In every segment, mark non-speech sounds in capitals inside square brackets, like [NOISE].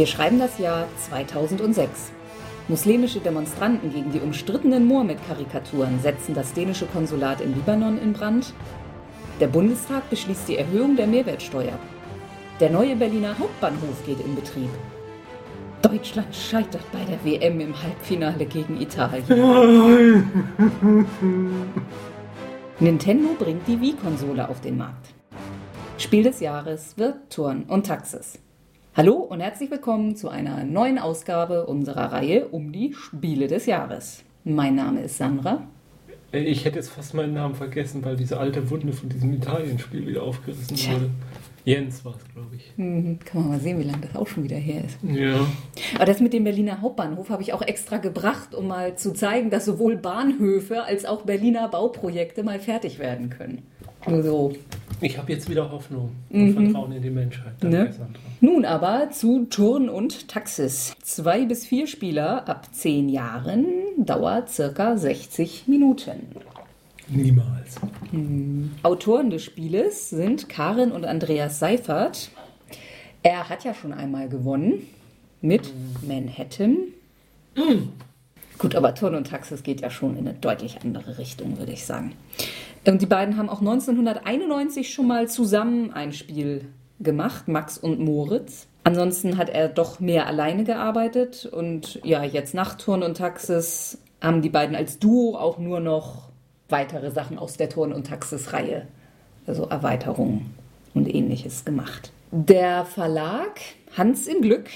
Wir schreiben das Jahr 2006. Muslimische Demonstranten gegen die umstrittenen Mohammed-Karikaturen setzen das dänische Konsulat in Libanon in Brand. Der Bundestag beschließt die Erhöhung der Mehrwertsteuer. Der neue Berliner Hauptbahnhof geht in Betrieb. Deutschland scheitert bei der WM im Halbfinale gegen Italien. [LAUGHS] Nintendo bringt die Wii-Konsole auf den Markt. Spiel des Jahres wird Turn und Taxis. Hallo und herzlich willkommen zu einer neuen Ausgabe unserer Reihe um die Spiele des Jahres. Mein Name ist Sandra. Ich hätte jetzt fast meinen Namen vergessen, weil diese alte Wunde von diesem Italien-Spiel wieder aufgerissen Tja. wurde. Jens war es, glaube ich. Mhm, kann man mal sehen, wie lange das auch schon wieder her ist. Ja. Aber das mit dem Berliner Hauptbahnhof habe ich auch extra gebracht, um mal zu zeigen, dass sowohl Bahnhöfe als auch Berliner Bauprojekte mal fertig werden können. Nur so. Ich habe jetzt wieder Hoffnung und mhm. Vertrauen in die Menschheit. Danke, ne? Sandra. Nun aber zu Turn und Taxis. Zwei bis vier Spieler ab zehn Jahren, dauert circa 60 Minuten. Niemals. Hm. Autoren des Spieles sind Karin und Andreas Seifert. Er hat ja schon einmal gewonnen mit Manhattan. Mm. Gut, aber Turn und Taxis geht ja schon in eine deutlich andere Richtung, würde ich sagen. Und die beiden haben auch 1991 schon mal zusammen ein Spiel gemacht, Max und Moritz. Ansonsten hat er doch mehr alleine gearbeitet und ja, jetzt nach Turn und Taxis haben die beiden als Duo auch nur noch weitere Sachen aus der Turn- und Taxis-Reihe, also Erweiterungen und ähnliches gemacht. Der Verlag Hans im Glück,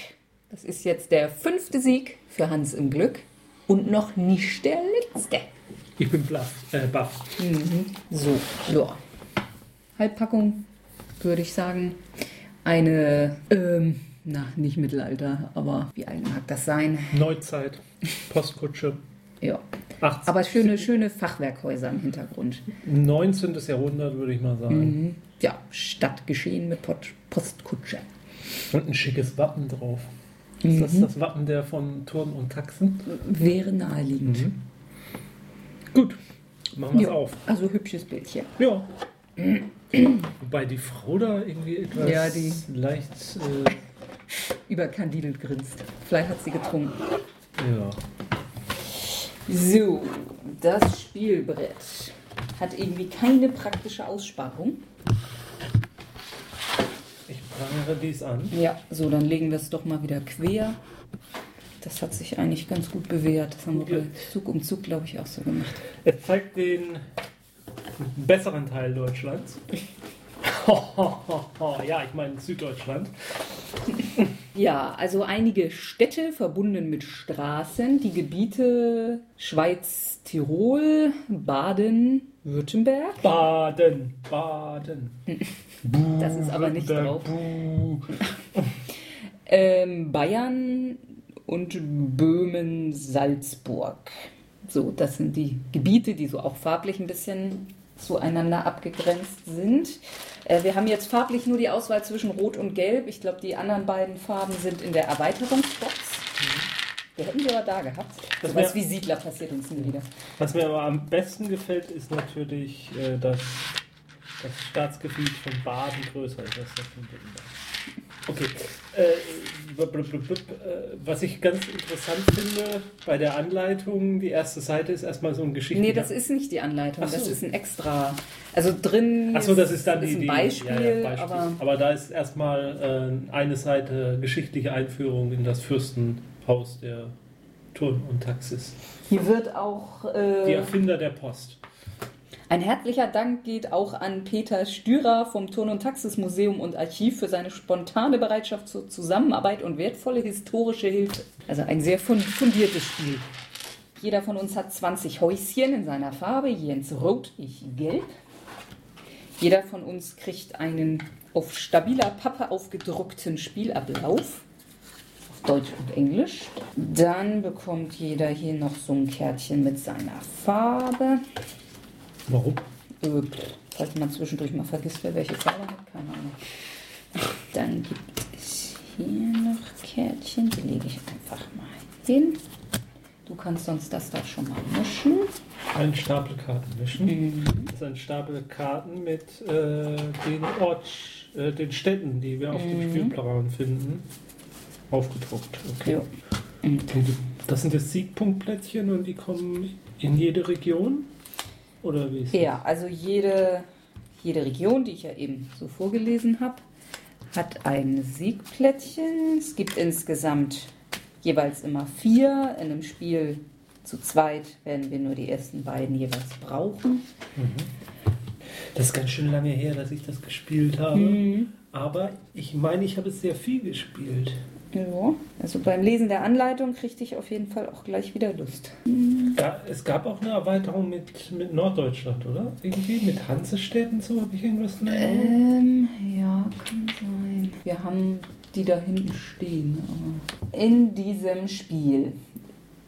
das ist jetzt der fünfte Sieg für Hans im Glück und noch nicht der letzte. Ich bin bluff, äh, buff. Mhm. So, ja. Halbpackung, würde ich sagen. Eine, ähm, na, nicht Mittelalter, aber wie alt mag das sein? Neuzeit, Postkutsche. Ja. 18. Aber schöne, schöne Fachwerkhäuser im Hintergrund. 19. Jahrhundert, würde ich mal sagen. Mhm. Ja, Stadtgeschehen mit Postkutsche. Und ein schickes Wappen drauf. Ist das mhm. das Wappen der von Turm und Taxen? Wäre naheliegend. Mhm. Gut, machen wir es auf. Also hübsches Bildchen. Ja. Wobei die Frau da irgendwie etwas ja, die leicht äh überkandidelt grinst. Vielleicht hat sie getrunken. Ja. So, das Spielbrett hat irgendwie keine praktische Aussparung. Prangere dies an. Ja, so, dann legen wir es doch mal wieder quer. Das hat sich eigentlich ganz gut bewährt. Das haben wir Zug um Zug, glaube ich, auch so gemacht. Es zeigt den besseren Teil Deutschlands. [LAUGHS] ja, ich meine Süddeutschland. Ja, also einige Städte verbunden mit Straßen, die Gebiete Schweiz, Tirol, Baden, Württemberg. Baden, Baden. Das ist aber nicht drauf. [LAUGHS] [LAUGHS] ähm, Bayern und Böhmen, Salzburg. So, das sind die Gebiete, die so auch farblich ein bisschen zueinander abgegrenzt sind. Äh, wir haben jetzt farblich nur die Auswahl zwischen Rot und Gelb. Ich glaube, die anderen beiden Farben sind in der Erweiterungsbox. Wir hätten sie aber da gehabt. Das so was wie Siedler passiert uns nie wieder. Was mir aber am besten gefällt, ist natürlich, äh, dass das Staatsgebiet von Baden größer ist als das von Württemberg. Okay. Äh, was ich ganz interessant finde bei der Anleitung, die erste Seite ist erstmal so ein Geschichte. Nee, das ist nicht die Anleitung, so. das ist ein extra. Also drin Achso, das ist dann ist die, ein Beispiel, ja, ja, Beispiel. Aber, aber, da ist erstmal äh, eine Seite geschichtliche Einführung in das Fürstenhaus der Turn und Taxis. Hier wird auch. Äh, die Erfinder der Post. Ein herzlicher Dank geht auch an Peter Stürer vom Turn- und Taxismuseum und Archiv für seine spontane Bereitschaft zur Zusammenarbeit und wertvolle historische Hilfe. Also ein sehr fundiertes Spiel. Jeder von uns hat 20 Häuschen in seiner Farbe, Jens rot, ich gelb. Jeder von uns kriegt einen auf stabiler Pappe aufgedruckten Spielablauf. Auf Deutsch und Englisch. Dann bekommt jeder hier noch so ein Kärtchen mit seiner Farbe. Warum? Äh, falls man zwischendurch mal vergisst, wer welche Farbe hat, keine Ahnung. Dann gibt es hier noch Kärtchen, die lege ich einfach mal hin. Du kannst sonst das da schon mal mischen. Ein Stapel Karten mischen. Mhm. Das ist ein Stapel Karten mit äh, den Ort, äh, den Städten, die wir auf mhm. dem Spielplan finden. Aufgedruckt, okay. Und das sind jetzt Siegpunktplättchen und die kommen in jede Region? Oder wie ist das? Ja, also jede, jede Region, die ich ja eben so vorgelesen habe, hat ein Siegplättchen. Es gibt insgesamt jeweils immer vier. In einem Spiel zu zweit werden wir nur die ersten beiden jeweils brauchen. Das ist ganz schön lange her, dass ich das gespielt habe. Mhm. Aber ich meine, ich habe es sehr viel gespielt. Ja, also beim Lesen der Anleitung kriegte ich auf jeden Fall auch gleich wieder Lust. Ja, es gab auch eine Erweiterung mit, mit Norddeutschland, oder? Irgendwie mit Hansestedt und so, habe ich irgendwas in? Ähm, ja, kann sein. Wir haben die da hinten stehen. In diesem Spiel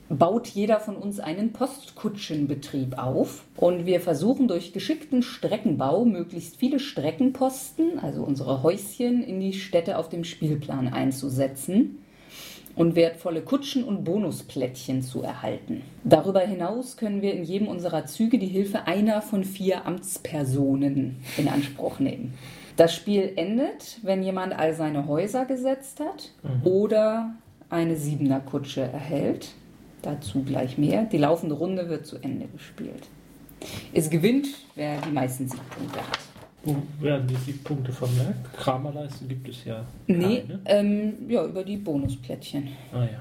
baut jeder von uns einen Postkutschenbetrieb auf und wir versuchen durch geschickten Streckenbau möglichst viele Streckenposten, also unsere Häuschen, in die Städte auf dem Spielplan einzusetzen und wertvolle Kutschen und Bonusplättchen zu erhalten. Darüber hinaus können wir in jedem unserer Züge die Hilfe einer von vier Amtspersonen in Anspruch nehmen. Das Spiel endet, wenn jemand all seine Häuser gesetzt hat oder eine Siebener Kutsche erhält. Dazu gleich mehr. Die laufende Runde wird zu Ende gespielt. Es gewinnt, wer die meisten Siegpunkte hat. Wo werden die Siegpunkte vermerkt? Kramerleisten gibt es ja Nee, keine. ähm, ja, über die Bonusplättchen. Ah ja.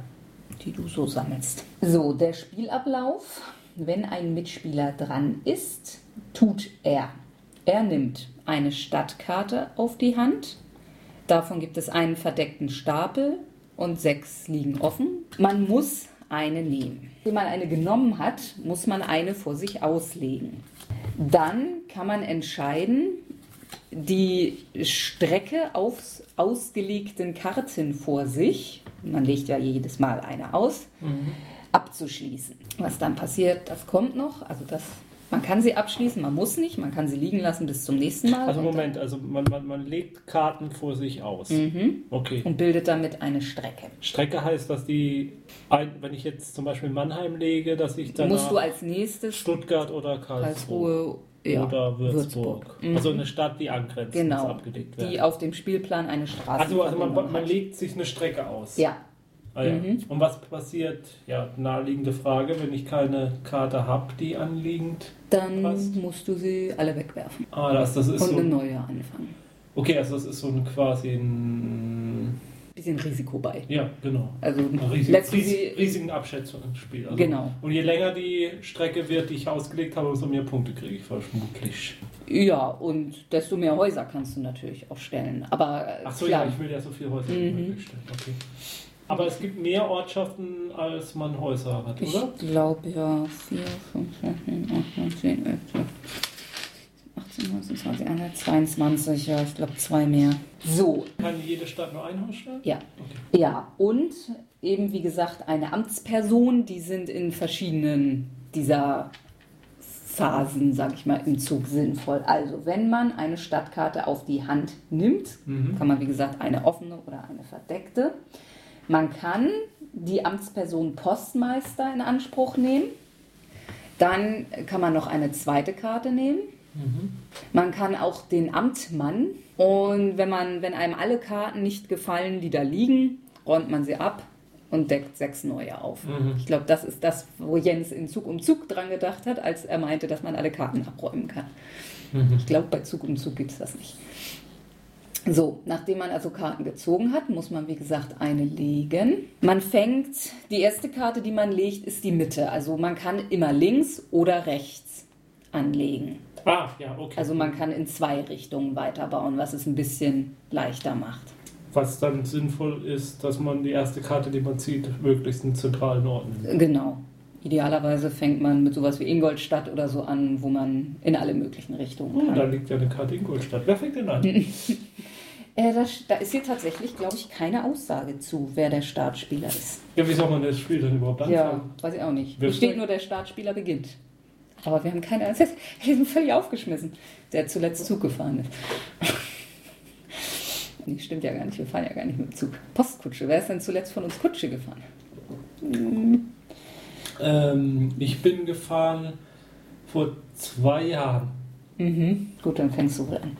die du so sammelst. So, der Spielablauf. Wenn ein Mitspieler dran ist, tut er. Er nimmt eine Stadtkarte auf die Hand. Davon gibt es einen verdeckten Stapel und sechs liegen offen. Man muss eine nehmen. Wenn man eine genommen hat, muss man eine vor sich auslegen. Dann kann man entscheiden, die Strecke auf ausgelegten Karten vor sich, man legt ja jedes Mal eine aus, abzuschließen. Was dann passiert, das kommt noch. Also das, man kann sie abschließen, man muss nicht, man kann sie liegen lassen bis zum nächsten Mal. Also Moment, also man, man, man legt Karten vor sich aus. Mhm. Okay. Und bildet damit eine Strecke. Strecke heißt, dass die, ein, wenn ich jetzt zum Beispiel Mannheim lege, dass ich dann Musst du als nächstes Stuttgart oder Karlsruhe, Karlsruhe ja, oder Würzburg. Mhm. Also eine Stadt, die angrenzt, Genau. abgelegt werden. die auf dem Spielplan eine Straße also, also man, man legt sich eine Strecke aus. Ja, Ah, ja. Mhm. Und was passiert? Ja, naheliegende Frage, wenn ich keine Karte habe, die anliegend dann Passt. musst du sie alle wegwerfen Ah, das, das ist und so. eine neue anfangen. Okay, also das ist so ein quasi ein. Bisschen Risiko bei. Ja, genau. Also Ein riesig, lässt du riesig, sie riesigen Abschätzungsspiel. Also, Genau. Und je länger die Strecke wird, die ich ausgelegt habe, umso mehr Punkte kriege ich vermutlich. Ja, und desto mehr Häuser kannst du natürlich auch stellen. Aber Ach so, klar, ja, ich will ja so viele Häuser wie Mhm. möglich stellen. Okay. Aber es gibt mehr Ortschaften, als man Häuser hat, oder? ich glaube ja 4, 5, 6, 7, 8, 9, 10, 11, 12, 18, 19, 20, 21, 22, ja, ich glaube zwei mehr. So, Kann jede Stadt nur ein Haus stellen? ja. Okay. Ja, und eben wie gesagt eine Amtsperson, die sind in verschiedenen dieser Phasen, sag ich mal, im Zug sinnvoll. Also wenn man eine Stadtkarte auf die Hand nimmt, Mhm. kann man wie gesagt eine offene oder eine verdeckte. Man kann die Amtsperson Postmeister in Anspruch nehmen. Dann kann man noch eine zweite Karte nehmen. Mhm. Man kann auch den Amtmann und wenn man, wenn einem alle Karten nicht gefallen, die da liegen, räumt man sie ab und deckt sechs neue auf. Mhm. Ich glaube, das ist das, wo Jens in Zug um Zug dran gedacht hat, als er meinte, dass man alle Karten abräumen kann. Mhm. Ich glaube, bei Zug um Zug gibt es das nicht. So, nachdem man also Karten gezogen hat, muss man wie gesagt eine legen. Man fängt, die erste Karte, die man legt, ist die Mitte. Also man kann immer links oder rechts anlegen. Ah, ja, okay. Also man kann in zwei Richtungen weiterbauen, was es ein bisschen leichter macht. Was dann sinnvoll ist, dass man die erste Karte, die man zieht, möglichst einen zentralen Ort nimmt. Genau. Idealerweise fängt man mit sowas wie Ingolstadt oder so an, wo man in alle möglichen Richtungen Oh, da kann. liegt ja eine Karte Ingolstadt. Wer fängt denn an? [LAUGHS] Äh, da, da ist hier tatsächlich, glaube ich, keine Aussage zu, wer der Startspieler ist. Ja, wie soll man das Spiel denn überhaupt Ja, anfangen? weiß ich auch nicht. Hier steht nur, der Startspieler beginnt. Aber wir haben keine Ahnung. Wir sind völlig aufgeschmissen, der zuletzt Zug gefahren ist. [LAUGHS] nee, stimmt ja gar nicht. Wir fahren ja gar nicht mit dem Zug. Postkutsche. Wer ist denn zuletzt von uns Kutsche gefahren? Ähm, ich bin gefahren vor zwei Jahren. Mhm. Gut, dann fängst du wohl an.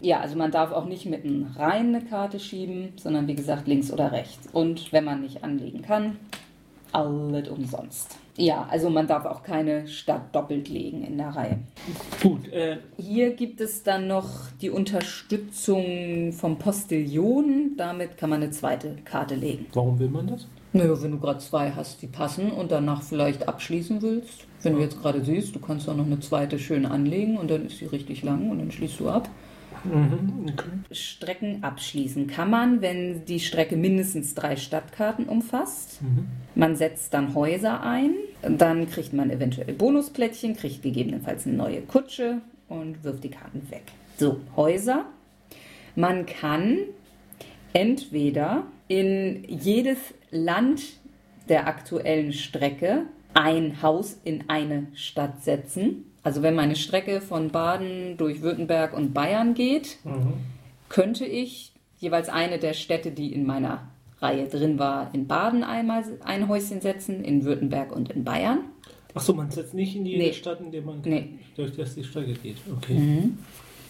Ja, also man darf auch nicht mitten rein eine Karte schieben, sondern wie gesagt links oder rechts. Und wenn man nicht anlegen kann, alles umsonst. Ja, also man darf auch keine Stadt doppelt legen in der Reihe. Gut, äh, Hier gibt es dann noch die Unterstützung vom Postillon. Damit kann man eine zweite Karte legen. warum will man das? Naja, wenn du gerade zwei hast, die passen und danach vielleicht abschließen willst. Wenn du jetzt gerade siehst, du kannst auch noch eine zweite schön anlegen und dann ist sie richtig lang und dann schließt du ab. Mhm, okay. Strecken abschließen kann man, wenn die Strecke mindestens drei Stadtkarten umfasst. Man setzt dann Häuser ein, dann kriegt man eventuell Bonusplättchen, kriegt gegebenenfalls eine neue Kutsche und wirft die Karten weg. So, Häuser. Man kann entweder in jedes Land der aktuellen Strecke ein Haus in eine Stadt setzen. Also wenn meine Strecke von Baden durch Württemberg und Bayern geht, könnte ich jeweils eine der Städte, die in meiner Reihe drin war, in Baden einmal ein Häuschen setzen, in Württemberg und in Bayern. Achso, man setzt nicht in jede Nee. Stadt, in der man Nee. durch das die Strecke geht. Okay.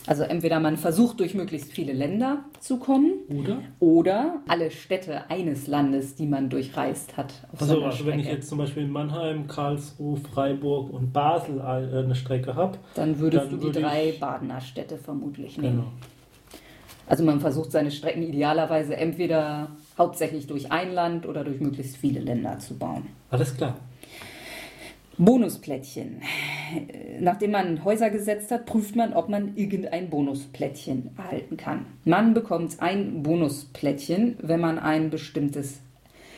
Also entweder man versucht durch möglichst viele Länder zu kommen Oder? oder alle Städte eines Landes, die man durchreist hat. Auf Also, also wenn ich jetzt zum Beispiel in Mannheim, Karlsruhe, Freiburg und Basel äh, eine Strecke habe, dann würdest dann du die würde drei Badener Städte vermutlich nehmen. genau. Also man versucht seine Strecken idealerweise entweder hauptsächlich durch ein Land oder durch möglichst viele Länder zu bauen. Alles klar. Bonusplättchen. Nachdem man Häuser gesetzt hat, prüft man, ob man irgendein Bonusplättchen erhalten kann. Man bekommt ein Bonusplättchen, wenn man ein bestimmtes,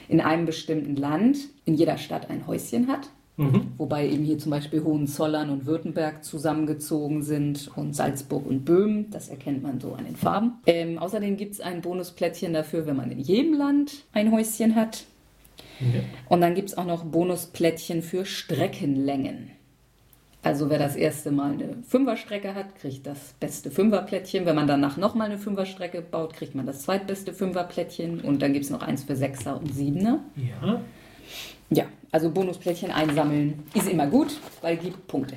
in einem bestimmten Land, in jeder Stadt ein Häuschen hat. Mhm. Wobei eben hier zum Beispiel Hohenzollern und Württemberg zusammengezogen sind und Salzburg und Böhmen. Das erkennt man so an den Farben. Ähm, außerdem gibt es ein Bonusplättchen dafür, wenn man in jedem Land ein Häuschen hat. Ja. Und dann gibt es auch noch Bonusplättchen für Streckenlängen. Also wer das erste Mal eine Fünferstrecke hat, kriegt das beste Fünferplättchen. Wenn man danach nochmal eine Fünferstrecke baut, kriegt man das zweitbeste Fünferplättchen. Und dann gibt es noch eins für Sechser und Siebener. ja. Ja, also Bonusplättchen einsammeln ist immer gut, weil gibt Punkte.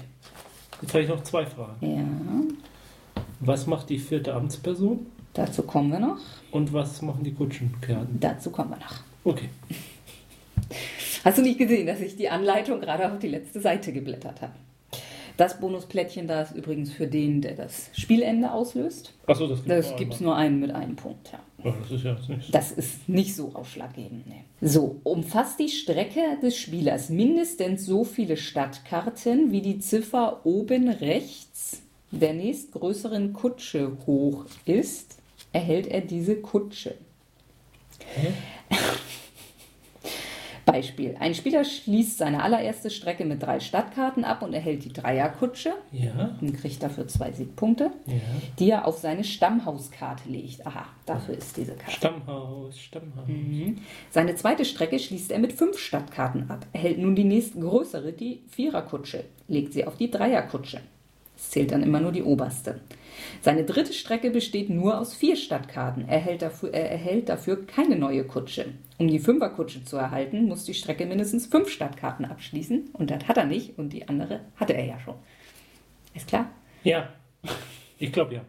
Jetzt habe ich noch zwei Fragen. Ja, Was macht die vierte Amtsperson dazu kommen wir noch. und was machen die Kutschenkerden? Dazu kommen wir noch. Okay. Hast du nicht gesehen, dass ich die Anleitung gerade auf die letzte Seite geblättert habe? Das Bonusplättchen da ist übrigens für den, der das Spielende auslöst. Achso, das gibt es einmal. nur einen mit einem Punkt. Ja. Das ist ja jetzt nicht so. Das ist nicht so ausschlaggebend. Nee. So, umfasst die Strecke des Spielers mindestens so viele Stadtkarten, wie die Ziffer oben rechts der nächstgrößeren Kutsche hoch ist, erhält er diese Kutsche. Hä? [LAUGHS] Beispiel. Ein Spieler schließt seine allererste Strecke mit drei Stadtkarten ab und erhält die Dreierkutsche Ja, und kriegt dafür zwei Siegpunkte, ja. die er auf seine Stammhauskarte legt. Aha, dafür ist diese Karte. Stammhaus, Stammhaus. Seine zweite Strecke schließt er mit fünf Stadtkarten ab, erhält nun die nächstgrößere, die Viererkutsche, legt sie auf die Dreierkutsche. Es zählt dann immer nur die oberste. Seine dritte Strecke besteht nur aus vier Stadtkarten. Er erhält dafür, er erhält dafür keine neue Kutsche. Um die Fünferkutsche zu erhalten, muss die Strecke mindestens fünf Stadtkarten abschließen. Und das hat er nicht und die andere hatte er ja schon. Ist klar? Ja, ich glaube ja.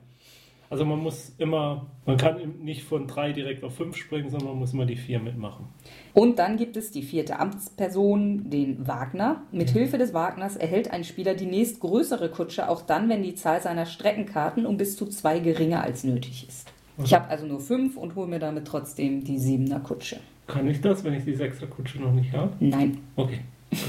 Also man muss immer, man kann nicht von drei direkt auf fünf springen, sondern man muss immer die vier mitmachen. Und dann gibt es die vierte Amtsperson, den Wagner. Mit Hilfe des Wagners erhält ein Spieler die nächstgrößere Kutsche, auch dann, wenn die Zahl seiner Streckenkarten um bis zu zwei geringer als nötig ist. Ich habe also nur fünf und hole mir damit trotzdem die siebener Kutsche. Kann ich das, wenn ich die Sechserkutsche noch nicht habe? Nein. Okay, gut.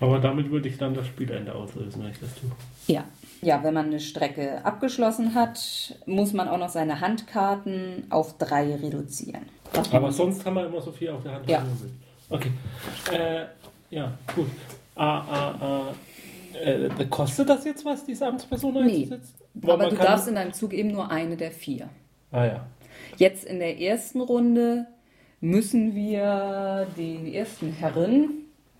Aber damit würde ich dann das Spielende auslösen, wenn ich das tue. Ja. Ja, wenn man eine Strecke abgeschlossen hat, muss man auch noch seine Handkarten auf drei reduzieren. Was Aber sonst haben wir immer so viel auf der Hand. Ja. Okay. Äh, ja, gut. Ah, ah, ah. Äh, kostet das jetzt was, diese Amtsperson Nee. einzusetzen? Weil Aber du kann- darfst in deinem Zug eben nur eine der vier. Ah ja. Jetzt in der ersten Runde müssen wir den ersten Herren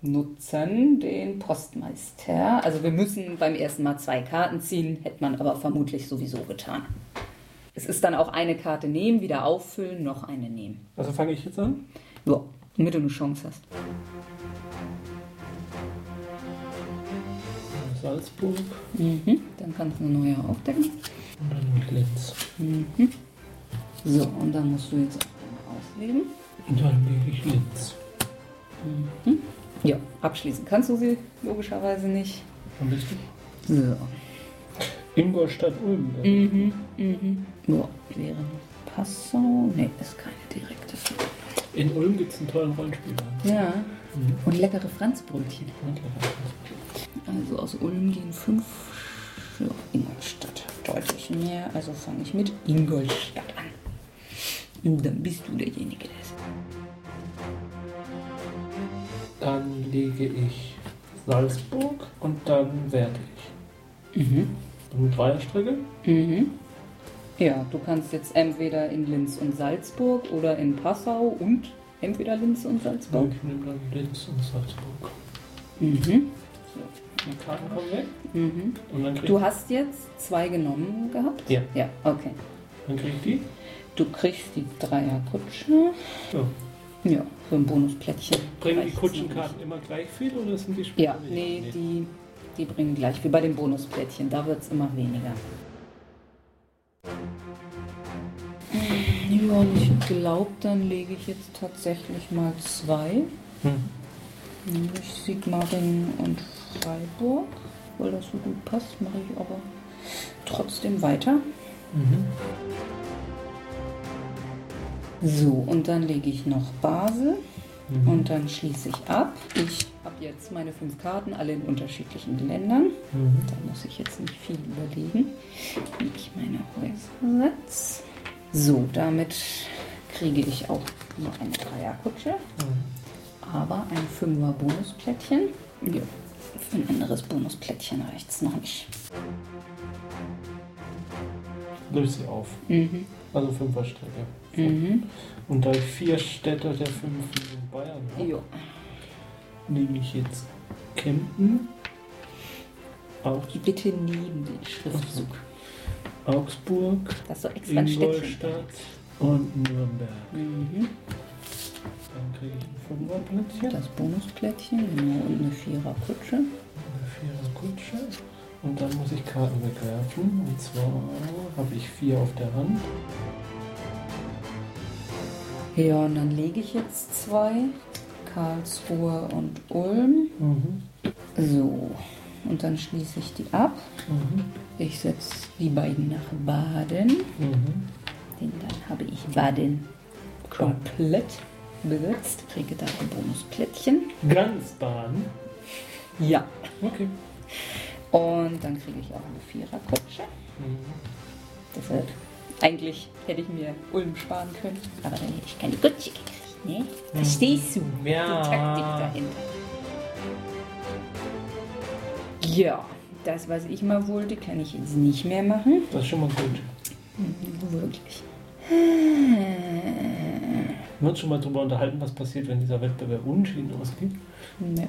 nutzen, den Postmeister. Also wir müssen beim ersten Mal zwei Karten ziehen, hätte man aber vermutlich sowieso getan. Es ist dann auch eine Karte nehmen, wieder auffüllen, noch eine nehmen. Also fange ich jetzt an? Ja, damit du eine Chance hast. Salzburg. Mhm, dann kannst du eine neue aufdecken. Und dann Linz. Mhm. So, und dann musst du jetzt auch einmal auslegen. Und dann lege ich Linz. Mhm. Ja, abschließen kannst du sie logischerweise nicht. Am besten. So. Ingolstadt Ulm. dann. Mhm. Mhm. Ja, wäre Passau. Ne, ist keine direkte Verbindung. In Ulm gibt es einen tollen Rollenspieler. Ja. Mhm. Und leckere Franzbrötchen. Also aus Ulm gehen fünf. Ja, Ingolstadt. Deutlich mehr. Also fange ich mit Ingolstadt an. Und dann bist du derjenige, der es. Dann lege ich Salzburg und dann werte ich. Mhm. Eine Dreierstrecke. Mhm. Ja, du kannst jetzt entweder in Linz und Salzburg oder in Passau und entweder Linz und Salzburg. Ich nehme dann Linz und Salzburg. Mhm. Die Karten kommen weg. Mhm. Und dann Du hast jetzt zwei genommen gehabt? Ja. Ja, okay. dann krieg ich die. Du kriegst die Dreierkutsche. Ja. Ja, für ein Bonusplättchen. Bringen die Kutschenkarten immer gleich viel oder sind die später Ja, nee, die, die bringen gleich, wie bei den Bonusplättchen. Da wird es immer weniger. Ja, und ich glaube, dann lege ich jetzt tatsächlich mal zwei. Hm. Nämlich Sigmaringen und Freiburg. Weil das so gut passt, mache ich aber trotzdem weiter. Mhm. So, und dann lege ich noch Basel Mhm. und dann schließe ich ab. Ich habe jetzt meine fünf Karten, alle in unterschiedlichen Ländern. Mhm. Da muss ich jetzt nicht viel überlegen, wie ich meine Häuser setze. So, damit kriege ich auch noch eine Dreierkutsche, Mhm. aber ein Fünfer Bonusplättchen. Ja, für ein anderes Bonusplättchen reicht es noch nicht. Löse sie auf. Mhm. Also Fünferstrecke. Mhm. Und da ich vier Städte der fünf in Bayern habe, Jo. nehme ich jetzt Kempten, Augs Bitte neben den Schriftzug. Augsburg, Das ist so extra. Ingolstadt und Nürnberg. Mhm. Dann kriege ich ein Fünferplättchen, Das Bonusplättchen, genau, und eine Viererkutsche. eine Viererkutsche. Und dann muss ich Karten wegwerfen. Und zwar habe ich vier auf der Hand. Ja, und dann lege ich jetzt zwei. Karlsruhe und Ulm. Mhm. So, und dann schließe ich die ab. Mhm. Ich setze die beiden nach Baden. Mhm. Denn dann habe ich Baden komplett besetzt. Kriege da ein Bonusplättchen. Ganz Baden. Ja. Okay. Und dann kriege ich auch eine Viererkutsche. Mhm. Deshalb, eigentlich hätte ich mir Ulm sparen können. Aber dann hätte ich keine Kutsche gekriegt, ne? Verstehst du? Ja. Die Taktik dahinter. Ja, das, was ich mal wollte, kann ich jetzt nicht mehr machen. Das ist schon mal gut. Wirklich. Wir haben uns schon mal darüber unterhalten, was passiert, wenn dieser Wettbewerb unentschieden ausgeht. Ne.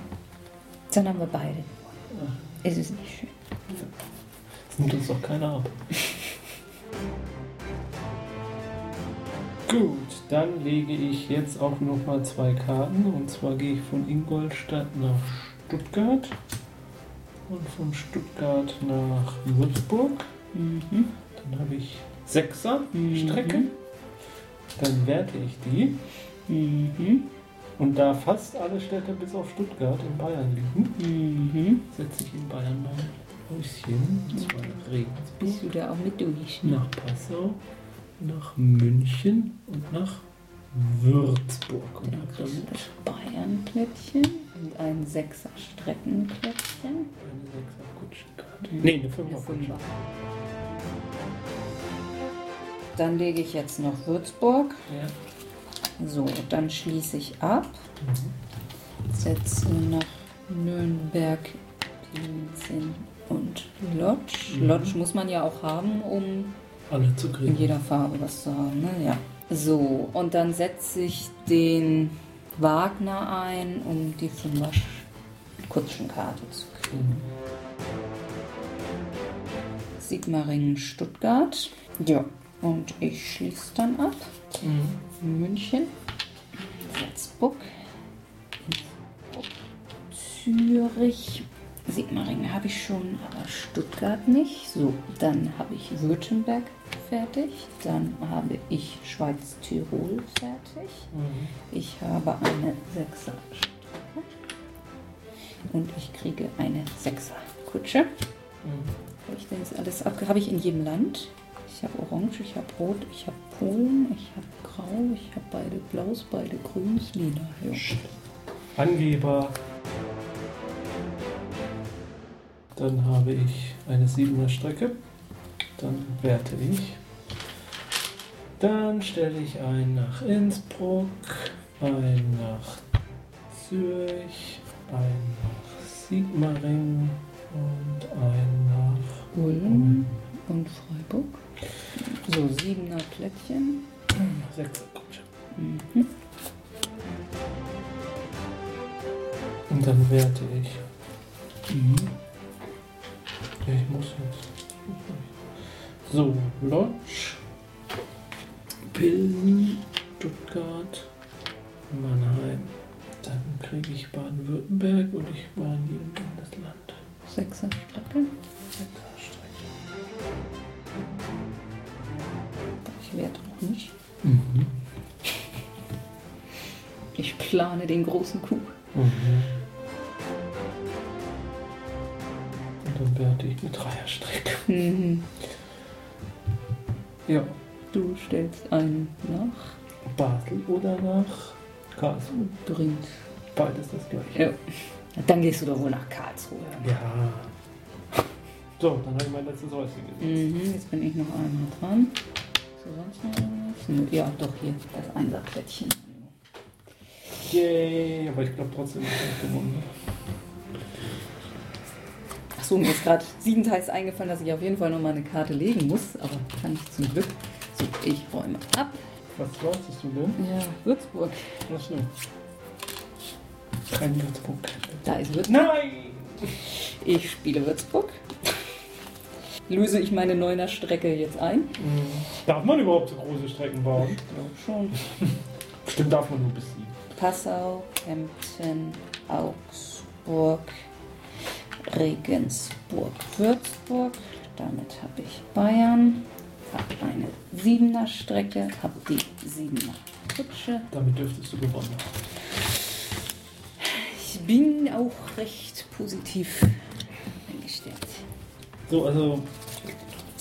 Dann haben wir beide gewonnen. Ist es nicht schön? Das nimmt uns doch keiner ab. [LAUGHS] Gut, dann lege ich jetzt auch noch mal zwei Karten. Und zwar gehe ich von Ingolstadt nach Stuttgart und von Stuttgart nach Würzburg. Mhm. Dann habe ich Sechser Mhm. Strecke. Dann werte ich die. Mhm. Und da fast alle Städte bis auf Stuttgart in Bayern liegen, Mhm. setze ich in Bayern mein Häuschen. Und zwar nach Regensburg. Bist du da auch mit durch? nach Passau, nach München und nach Würzburg. Und Dann kriegst du das Bayern-Plättchen und ein Sechser-Streckenplättchen. eine Sechser-Kutschenkarte. Nee, eine Fünfer-Kutsche. Dann lege ich jetzt noch Würzburg. Ja. So, dann schließe ich ab. Setze nach Nürnberg, Pilsen und Lodz. Mhm. Lodz muss man ja auch haben, um Alle zu in kriegen. jeder Farbe was zu haben. Ne? Ja. So, und dann setze ich den Wagner ein, um die Fünfer Kutschenkarte zu kriegen. Sigmaringen, Stuttgart. Ja, und ich schließe dann ab. Mhm. München, Salzburg, Zürich, Sigmaringen habe ich schon, aber Stuttgart nicht. So, dann habe ich Württemberg fertig. Dann habe ich Schweiz-Tirol fertig. Ich habe eine Sechser. Und ich kriege eine Sechser Kutsche. Habe ich denn jetzt alles abge... Habe ich in jedem Land? Ich habe Orange, ich habe Rot, ich habe Polen, ich habe Grau, ich habe beide Blaus, beide Grüns, Lila. Ja. Angeber. Dann habe ich eine 7er Strecke. Dann werte ich. Dann stelle ich ein nach Innsbruck, ein nach Zürich, ein nach Sigmaringen und ein nach Ulm und Freiburg. So, siebener Plättchen. Sechser Kutsche. Mhm. Und dann werte ich. Ja, ich muss jetzt. So, Lodge, Pilsen, Stuttgart, Mannheim. Dann kriege ich Baden-Württemberg und ich war in jedem Bundesland. Sechser Strecke. Strecke. Ich werde auch nicht. Mhm. Ich plane den großen Coup. Mhm. Und dann werte ich eine Dreierstrecke. Mhm. Ja, Du stellst einen nach. Basel oder nach Karlsruhe. Bringt. Beides das gleiche. Ja. Dann gehst du doch wohl nach Karlsruhe. Ja. So, dann habe ich mein letztes Häuschen gesehen. Mhm. Jetzt bin ich noch einmal dran. So, sonst noch irgendwas? Ja, doch hier. Das Einserplättchen. Yay, aber ich glaube trotzdem nicht ich gewonnen. Achso, mir ist gerade siebenteils eingefallen, dass ich auf jeden Fall noch mal eine Karte legen muss. Aber kann ich zum Glück. So, ich räume ab. Was glaubst du denn? Ja, Würzburg. Achso. Kein Würzburg. Da ist Würzburg. Nein! Ich spiele Würzburg. Löse ich meine Neuner Strecke jetzt ein? Darf man überhaupt so große Strecken bauen? Ich glaube schon. [LAUGHS] Bestimmt darf man nur bis sieben. Passau, Kempten, Augsburg, Regensburg, Würzburg. Damit habe ich Bayern. Habe eine Siebener Strecke, habe die Siebener Kutsche. Damit dürftest du gewonnen haben. Ich bin auch recht positiv eingestellt. So, also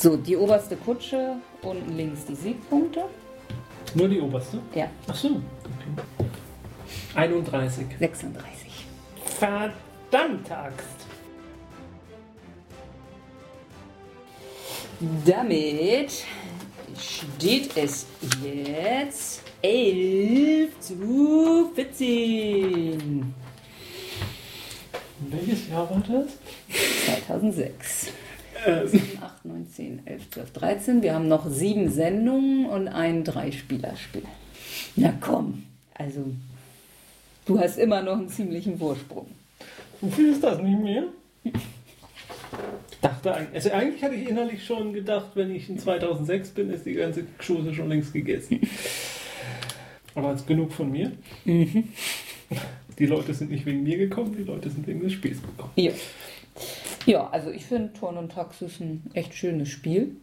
So, die oberste Kutsche, unten links die Siegpunkte. nur die oberste? Ja, Achso. Okay. 31. 36. Verdammt Axt. Damit steht es jetzt 11 zu 14. Welches Jahr war das? 2006. Äh, 7, 8, 9, 10, 11, 12, 13. Wir haben noch sieben Sendungen und ein Dreispielerspiel. Na komm, also du hast immer noch einen ziemlichen Vorsprung. Wie viel ist das nicht mehr? Ich dachte eigentlich, also eigentlich hatte ich innerlich schon gedacht, wenn ich in 2006 bin, ist die ganze Chose schon längst gegessen. Aber jetzt genug von mir. Die Leute sind nicht wegen mir gekommen, die Leute sind wegen des Spiels gekommen. Ja, ja also ich finde Turn und Taxis ein echt schönes Spiel.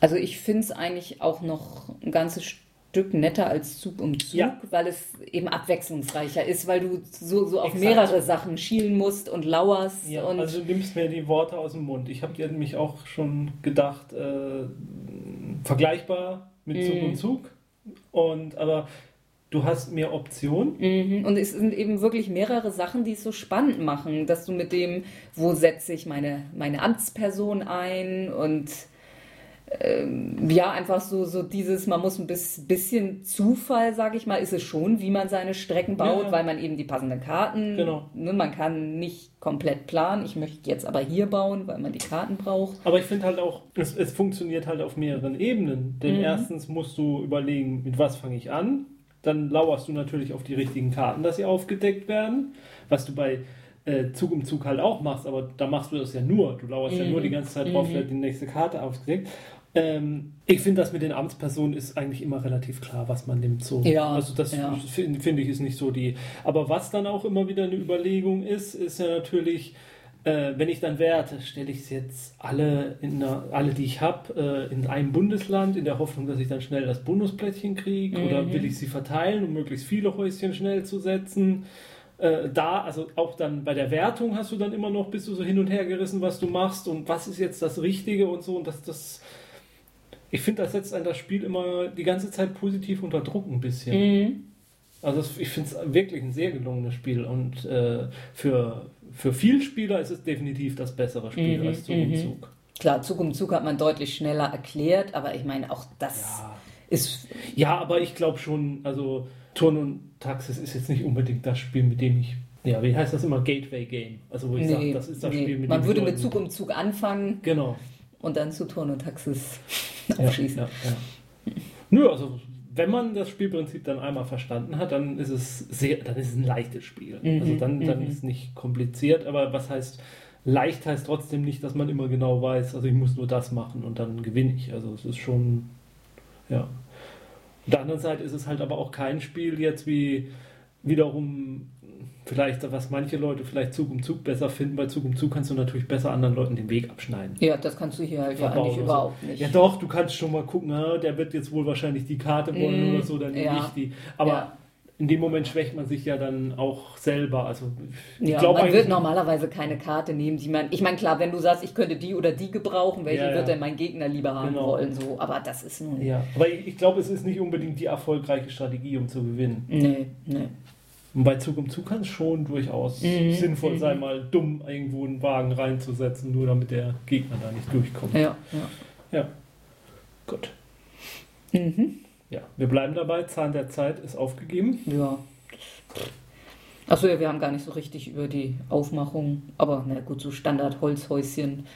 Also ich finde es eigentlich auch noch ein ganzes Stück netter als Zug um Zug, Ja. weil es eben abwechslungsreicher ist, weil du so, so auf Exakt. mehrere Sachen schielen musst und lauerst. Ja, und also du nimmst mir die Worte aus dem Mund. Ich habe dir nämlich auch schon gedacht, äh, vergleichbar mit Zug Mhm. und Zug. Und aber du hast mehr Optionen. Mhm. Und es sind eben wirklich mehrere Sachen, die es so spannend machen, dass du mit dem, wo setze ich meine, meine Amtsperson ein und ähm, ja, einfach so, so dieses, man muss ein bis, bisschen Zufall, sage ich mal, ist es schon, wie man seine Strecken baut, Ja. weil man eben die passenden Karten, Genau. ne, man kann nicht komplett planen, ich möchte jetzt aber hier bauen, weil man die Karten braucht. Aber ich finde halt auch, es, es funktioniert halt auf mehreren Ebenen. Denn Mhm. erstens musst du überlegen, mit was fange ich an. Dann lauerst du natürlich auf die richtigen Karten, dass sie aufgedeckt werden. Was du bei äh, Zug um Zug halt auch machst, aber da machst du das ja nur. Du lauerst ja Mhm. nur die ganze Zeit drauf, Mhm. die nächste Karte aufgedeckt. Ähm, ich finde, das mit den Amtspersonen ist eigentlich immer relativ klar, was man nimmt. So. Ja, Also das ja. finde find ich ist nicht so die. Aber was dann auch immer wieder eine Überlegung ist, ist ja natürlich, äh, wenn ich dann werte, stelle ich es jetzt alle, in einer, alle, die ich habe, äh, in einem Bundesland, in der Hoffnung, dass ich dann schnell das Bonusplättchen kriege, Mhm. oder will ich sie verteilen, um möglichst viele Häuschen schnell zu setzen? Äh, da, also auch dann bei der Wertung hast du dann immer noch, bist du so hin und her gerissen, was du machst und was ist jetzt das Richtige und so und das, das ich finde, das setzt ein das Spiel immer die ganze Zeit positiv unter Druck ein bisschen. Mhm. Also ich finde es wirklich ein sehr gelungenes Spiel und äh, für, für viel Spieler ist es definitiv das bessere Spiel Mhm, als Zug um mhm. Zug. Klar, Zug um Zug hat man deutlich schneller erklärt, aber ich meine, auch das Ja. ist. ja, aber ich glaube schon, also Turn und Taxis ist jetzt nicht unbedingt das Spiel, mit dem ich, ja, wie heißt das immer, Gateway Game. Also wo ich sage, das ist das nee. Spiel, mit Man dem würde ich mit Zug um Zug anfangen Genau. und dann zu Turn und Taxis [LAUGHS] Ja, aufschließen. Ja, ja. Nö, also wenn man das Spielprinzip dann einmal verstanden hat, dann ist es sehr, dann ist es ein leichtes Spiel. Mhm, also dann, dann mhm. ist es nicht kompliziert, aber was heißt leicht heißt trotzdem nicht, dass man immer genau weiß, also ich muss nur das machen und dann gewinne ich. Also es ist schon, ja. Auf der anderen Seite ist es halt aber auch kein Spiel jetzt wie wiederum vielleicht, was manche Leute vielleicht Zug um Zug besser finden. Bei Zug um Zug kannst du natürlich besser anderen Leuten den Weg abschneiden. Ja, das kannst du hier halt ja eigentlich so. überhaupt nicht. Ja, doch, du kannst schon mal gucken, ah, der wird jetzt wohl wahrscheinlich die Karte wollen Mm, oder so, dann nehme ja. ich die. Aber Ja. in dem Moment schwächt man sich ja dann auch selber. Also, ich Ja, glaub man wird normalerweise keine Karte nehmen, die man. Ich meine, klar, wenn du sagst, ich könnte die oder die gebrauchen, welche wird denn mein Gegner lieber haben Genau. wollen? So, aber das ist nun. Ja, aber ich, ich glaube, es ist nicht unbedingt die erfolgreiche Strategie, um zu gewinnen. Nee, nee. Und bei Zug um Zug kann es schon durchaus Mhm, sinnvoll mhm. sein, mal dumm irgendwo einen Wagen reinzusetzen, nur damit der Gegner da nicht durchkommt. Ja, ja. Ja. Gut. Mhm. Ja, wir bleiben dabei. Zahn der Zeit ist aufgegeben. Ja. Achso, ja, wir haben gar nicht so richtig über die Aufmachung, aber na gut, so Standard-Holzhäuschen.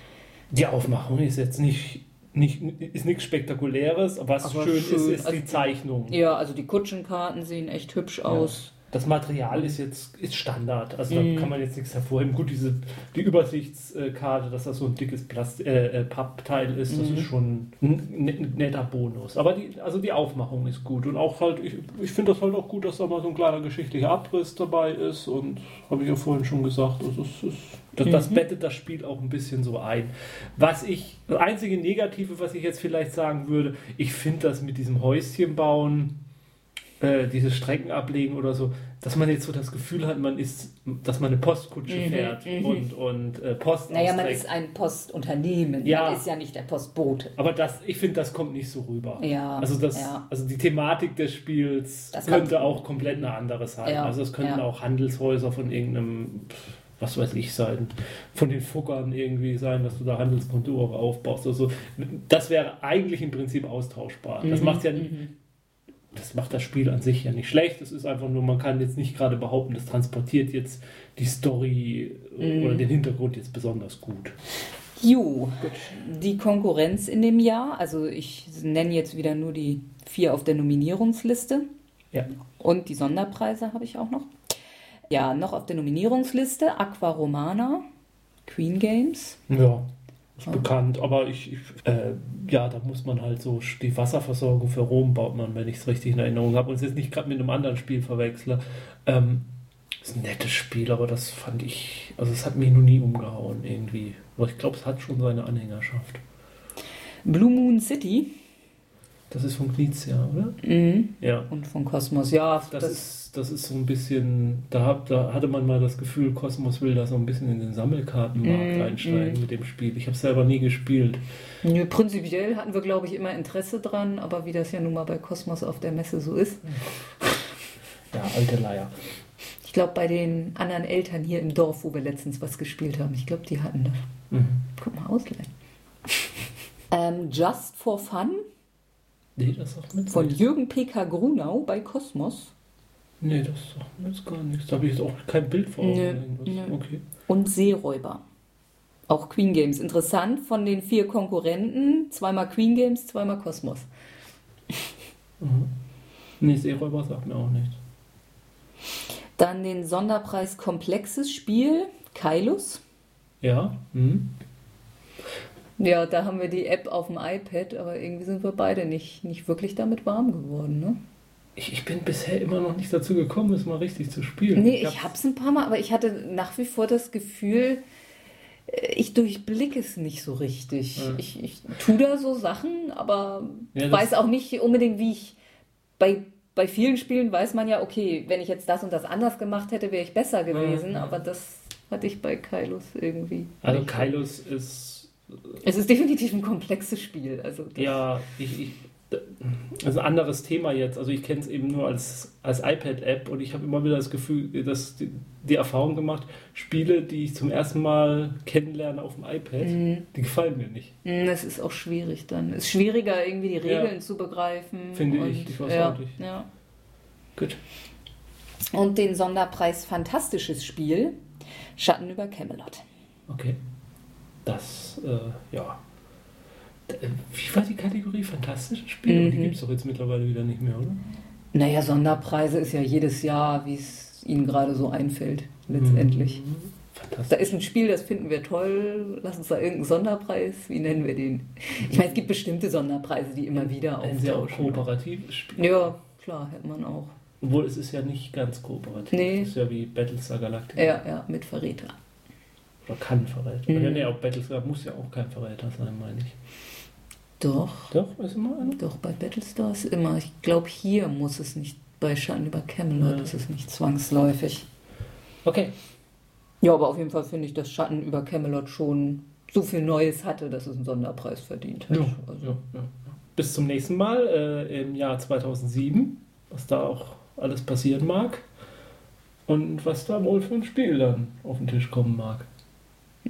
Die Aufmachung ist jetzt nicht, nicht ist nichts Spektakuläres, aber was schön, schön, ist, ist also- die Zeichnung. Ja, also die Kutschenkarten sehen echt hübsch aus. Das Material ist jetzt ist Standard, also Mhm. da kann man jetzt nichts hervorheben. Gut, diese die Übersichtskarte, dass das so ein dickes Plast äh, äh, Pappteil ist, das Mhm. ist schon ein netter Bonus. Aber die, also die Aufmachung ist gut und auch halt, ich, ich finde das halt auch gut, dass da mal so ein kleiner geschichtlicher Abriss dabei ist und habe ich ja vorhin schon gesagt, das, ist, ist, das, das Mhm. bettet das Spiel auch ein bisschen so ein. Was ich, das einzige Negative, was ich jetzt vielleicht sagen würde, ich finde das mit diesem Häuschen bauen, äh, diese Strecken ablegen oder so, dass man jetzt so das Gefühl hat, man ist, dass man eine Postkutsche Mhm, fährt mhm. und, und äh, Post Naja, man austrägt. ist ein Postunternehmen. Ja. Man ist ja nicht der Postbote. Aber das, ich finde, das kommt nicht so rüber. Ja. Also, das, ja. also die Thematik des Spiels Das könnte auch komplett eine andere sein. Ja, Also es könnten auch Handelshäuser von irgendeinem, was weiß ich, sein, von den Fuckern irgendwie sein, dass du da Handelskonture aufbaust. Also das wäre eigentlich im Prinzip austauschbar. Das Mhm, macht ja mhm. Das macht das Spiel an sich ja nicht schlecht. Es ist einfach nur, man kann jetzt nicht gerade behaupten, das transportiert jetzt die Story Mhm. oder den Hintergrund jetzt besonders gut. Jo, die Konkurrenz in dem Jahr, also ich nenne jetzt wieder nur die vier auf der Nominierungsliste Ja. und die Sonderpreise habe ich auch noch. Ja, noch auf der Nominierungsliste Aqua Romana, Queen Games. Ja, ist Ja. bekannt, aber ich, ich äh, ja, da muss man halt so die Wasserversorgung für Rom baut man, wenn ich es richtig in Erinnerung habe und es jetzt nicht gerade mit einem anderen Spiel verwechsle. Ähm, ist ein nettes Spiel, aber das fand ich, also es hat mich noch nie umgehauen irgendwie. Aber ich glaube, es hat schon seine Anhängerschaft. Blue Moon City Das ist von Knizia, oder? mhm. Ja. und von Cosmos. Ja, Das, das, ist, das ist so ein bisschen, da, hab, da hatte man mal das Gefühl, Cosmos will da so ein bisschen in den Sammelkartenmarkt Mm, einsteigen mm. mit dem Spiel. Ich habe selber nie gespielt. nö, prinzipiell hatten wir, glaube ich, immer Interesse dran, aber wie das ja nun mal bei Cosmos auf der Messe so ist. [LAUGHS] Ja, alte Leier. Ich glaube, bei den anderen Eltern hier im Dorf, wo wir letztens was gespielt haben, ich glaube, die hatten das. Mhm. Guck mal, ausleihen. [LAUGHS] ähm, Just for Fun Nee, das sagt mir jetzt von nichts. Jürgen P.K. Grunau bei Kosmos Nee, das sagt mir jetzt gar nichts. Da habe ich jetzt auch kein Bild vor. Augen irgendwas. nö. Okay. und Seeräuber. Auch Queen Games. Interessant, von den vier Konkurrenten, zweimal Queen Games, zweimal Kosmos. [LAUGHS] Mhm. Nee, Seeräuber sagt mir auch nichts. Dann den Sonderpreis Komplexes Spiel, Kailus. Ja. Mhm. Ja, da haben wir die App auf dem iPad, aber irgendwie sind wir beide nicht, nicht wirklich damit warm geworden, ne? Ich, ich bin bisher immer noch nicht dazu gekommen, es mal richtig zu spielen. Nee, ich hab's ein paar Mal, aber ich hatte nach wie vor das Gefühl, äh, ich durchblicke es nicht so richtig. Ja. Ich, ich tue da so Sachen, aber Ja, weiß auch nicht unbedingt, wie ich. Bei, bei vielen Spielen weiß man ja, okay, wenn ich jetzt das und das anders gemacht hätte, wäre ich besser gewesen, ja. aber das hatte ich bei Kylos irgendwie. Also. Kylos ist Es ist definitiv ein komplexes Spiel. Also das- ja, ich, ich, das ist ein anderes Thema jetzt. Also ich kenne es eben nur als, als iPad-App und ich habe immer wieder das Gefühl, dass die, die Erfahrung gemacht, Spiele, die ich zum ersten Mal kennenlerne auf dem iPad, die gefallen mir nicht. Mm, Es ist auch schwierig dann. Es ist schwieriger, irgendwie die Regeln Ja. zu begreifen. Finde und, ich. Ich weiß ja, auch nicht. Ja. Gut. Und den Sonderpreis Fantastisches Spiel Schatten über Camelot. Okay. Das, äh, ja. Äh, Wie war die Kategorie? Fantastisches Spiel? Aber Die Mhm. gibt es doch jetzt mittlerweile wieder nicht mehr, oder? Naja, Sonderpreise ist ja jedes Jahr, wie es Ihnen gerade so einfällt, letztendlich. Mhm. Da ist ein Spiel, das finden wir toll. Lass uns da irgendeinen Sonderpreis. Wie nennen wir den? Ich meine, es gibt bestimmte Sonderpreise, die immer wieder Ein sehr kooperatives Spiel. Ja, klar, hätte man auch. Obwohl es ist ja nicht ganz kooperativ. Nee. Es ist ja wie Battlestar Galactica. Ja, ja, mit Verräter. Oder kann Verräter. Mhm. Ja, nee, auch Battlestar muss ja auch kein Verräter sein, meine ich. Doch, Doch, ist immer einer? doch, bei Battlestar ist immer. Ich glaube, hier muss es nicht, bei Schatten über Camelot Ja. ist es nicht zwangsläufig. Okay. Ja, aber auf jeden Fall finde ich, dass Schatten über Camelot schon so viel Neues hatte, dass es einen Sonderpreis verdient hat. Ja, Also, ja, ja. Bis zum nächsten Mal äh, im Jahr 2007, was da auch alles passieren mag. Und was da wohl für ein Spiel dann auf den Tisch kommen mag.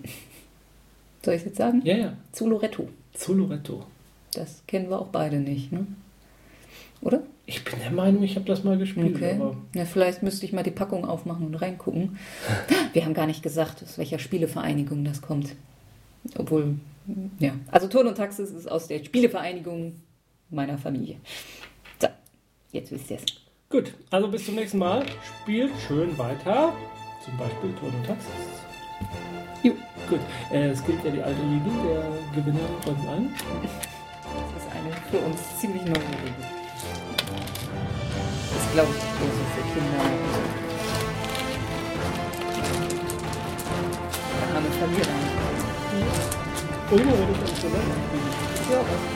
[LAUGHS] Soll ich es jetzt sagen? Ja, ja. Zuloretto. Zoloretto. Das kennen wir auch beide nicht, ne? Oder? Ich bin der Meinung, ich habe das mal gespielt. Okay. Aber Ja, vielleicht müsste ich mal die Packung aufmachen und reingucken. [LAUGHS] Wir haben gar nicht gesagt, aus welcher Spielevereinigung das kommt. Obwohl, ja. Also Turn und Taxis ist aus der Spielevereinigung meiner Familie. So, jetzt wisst ihr es. gut, also bis zum nächsten Mal. Spielt schön weiter. Zum Beispiel Ton und Taxis. Jo. Gut, äh, es gilt ja die alte Regel, der Gewinner räumt an. Das ist eine für uns ziemlich neue Regel. Das glaube ich eher so für Kinder. Kann man wenn ich das so lange spiele. Ja, was?